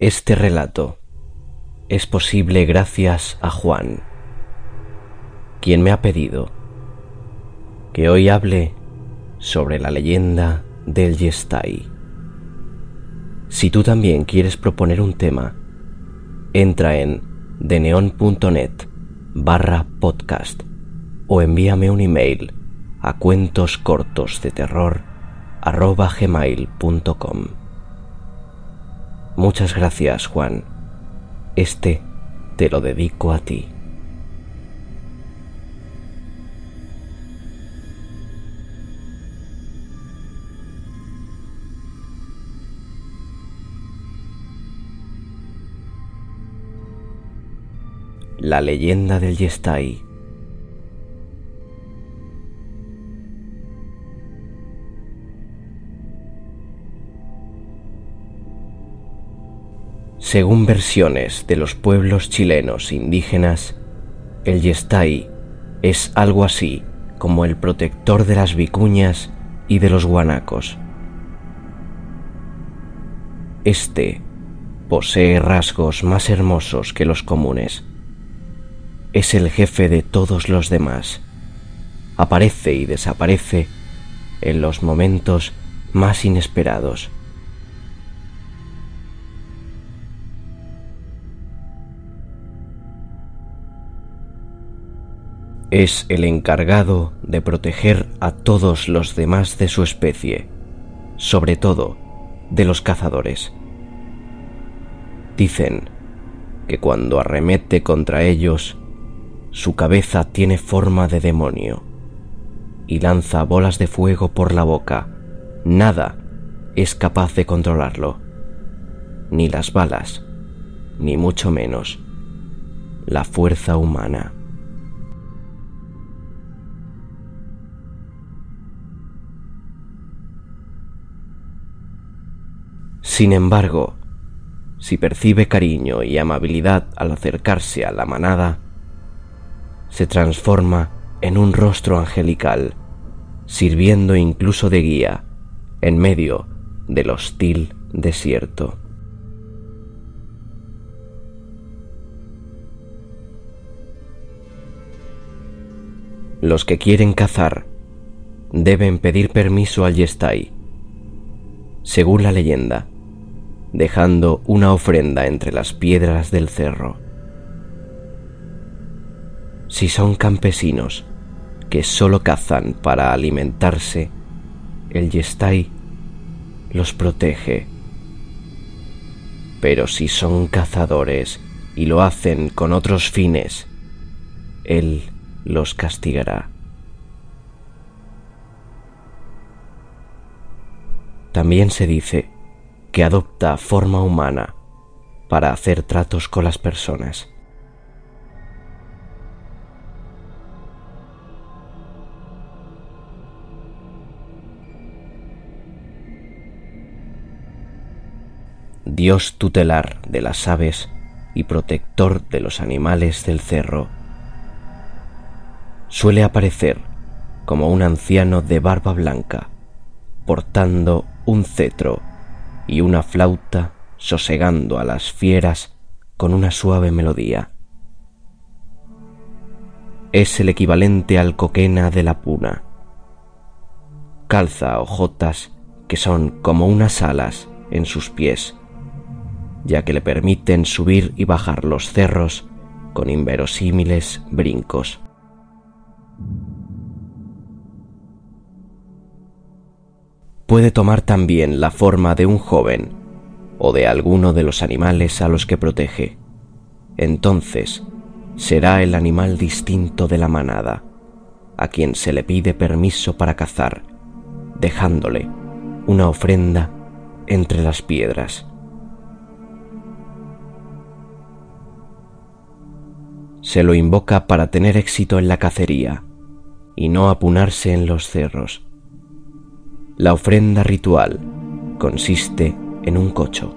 Este relato es posible gracias a Juan, quien me ha pedido que hoy hable sobre la leyenda del Yestai. Si tú también quieres proponer un tema, entra en deneon.net barra podcast o envíame un email a cuentos cortos de terror arroba gmail.com. Muchas gracias, Juan. Este te lo dedico a ti. La leyenda del Yestai Según versiones de los pueblos chilenos indígenas, el Yestai es algo así como el protector de las vicuñas y de los guanacos. Este posee rasgos más hermosos que los comunes. Es el jefe de todos los demás. Aparece y desaparece en los momentos más inesperados. Es el encargado de proteger a todos los demás de su especie, sobre todo de los cazadores. Dicen que cuando arremete contra ellos, su cabeza tiene forma de demonio y lanza bolas de fuego por la boca. Nada es capaz de controlarlo, ni las balas, ni mucho menos la fuerza humana. Sin embargo, si percibe cariño y amabilidad al acercarse a la manada, se transforma en un rostro angelical, sirviendo incluso de guía en medio del hostil desierto. Los que quieren cazar deben pedir permiso al Yestai. Según la leyenda, dejando una ofrenda entre las piedras del cerro. Si son campesinos que solo cazan para alimentarse, el Yestai los protege. Pero si son cazadores y lo hacen con otros fines, Él los castigará. También se dice que adopta forma humana para hacer tratos con las personas. Dios tutelar de las aves y protector de los animales del cerro, suele aparecer como un anciano de barba blanca, portando un cetro y una flauta sosegando a las fieras con una suave melodía. Es el equivalente al coquena de la puna. Calza hojotas que son como unas alas en sus pies, ya que le permiten subir y bajar los cerros con inverosímiles brincos. Puede tomar también la forma de un joven o de alguno de los animales a los que protege. Entonces será el animal distinto de la manada, a quien se le pide permiso para cazar, dejándole una ofrenda entre las piedras. Se lo invoca para tener éxito en la cacería y no apunarse en los cerros la ofrenda ritual consiste en un cocho,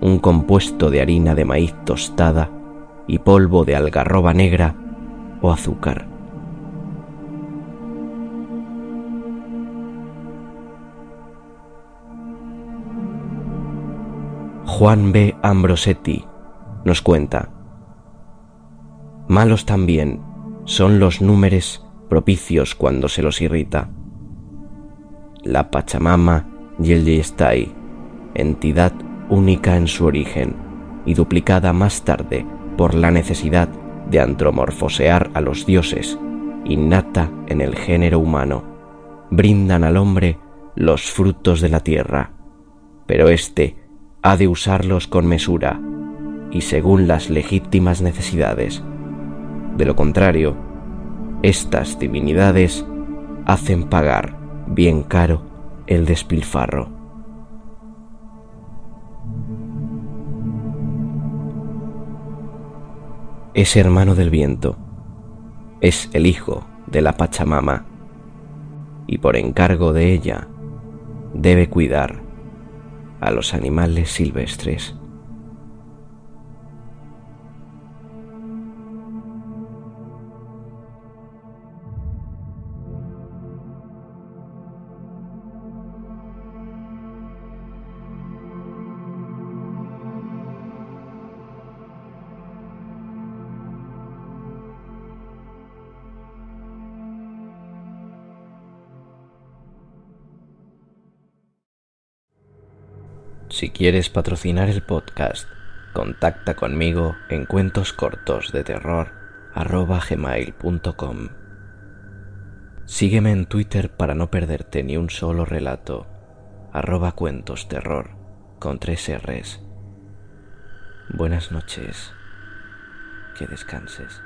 un compuesto de harina de maíz tostada y polvo de algarroba negra o azúcar. Juan B. Ambrosetti nos cuenta, Malos también son los números propicios cuando se los irrita. La Pachamama y el Yestai, entidad única en su origen y duplicada más tarde por la necesidad de antromorfosear a los dioses, innata en el género humano, brindan al hombre los frutos de la tierra, pero éste ha de usarlos con mesura y según las legítimas necesidades. De lo contrario, estas divinidades hacen pagar bien caro el despilfarro. Es hermano del viento, es el hijo de la Pachamama y por encargo de ella debe cuidar a los animales silvestres. Si quieres patrocinar el podcast, contacta conmigo en cuentos cortos de terror gmail.com. Sígueme en Twitter para no perderte ni un solo relato, arroba cuentos terror con tres R's. Buenas noches, que descanses.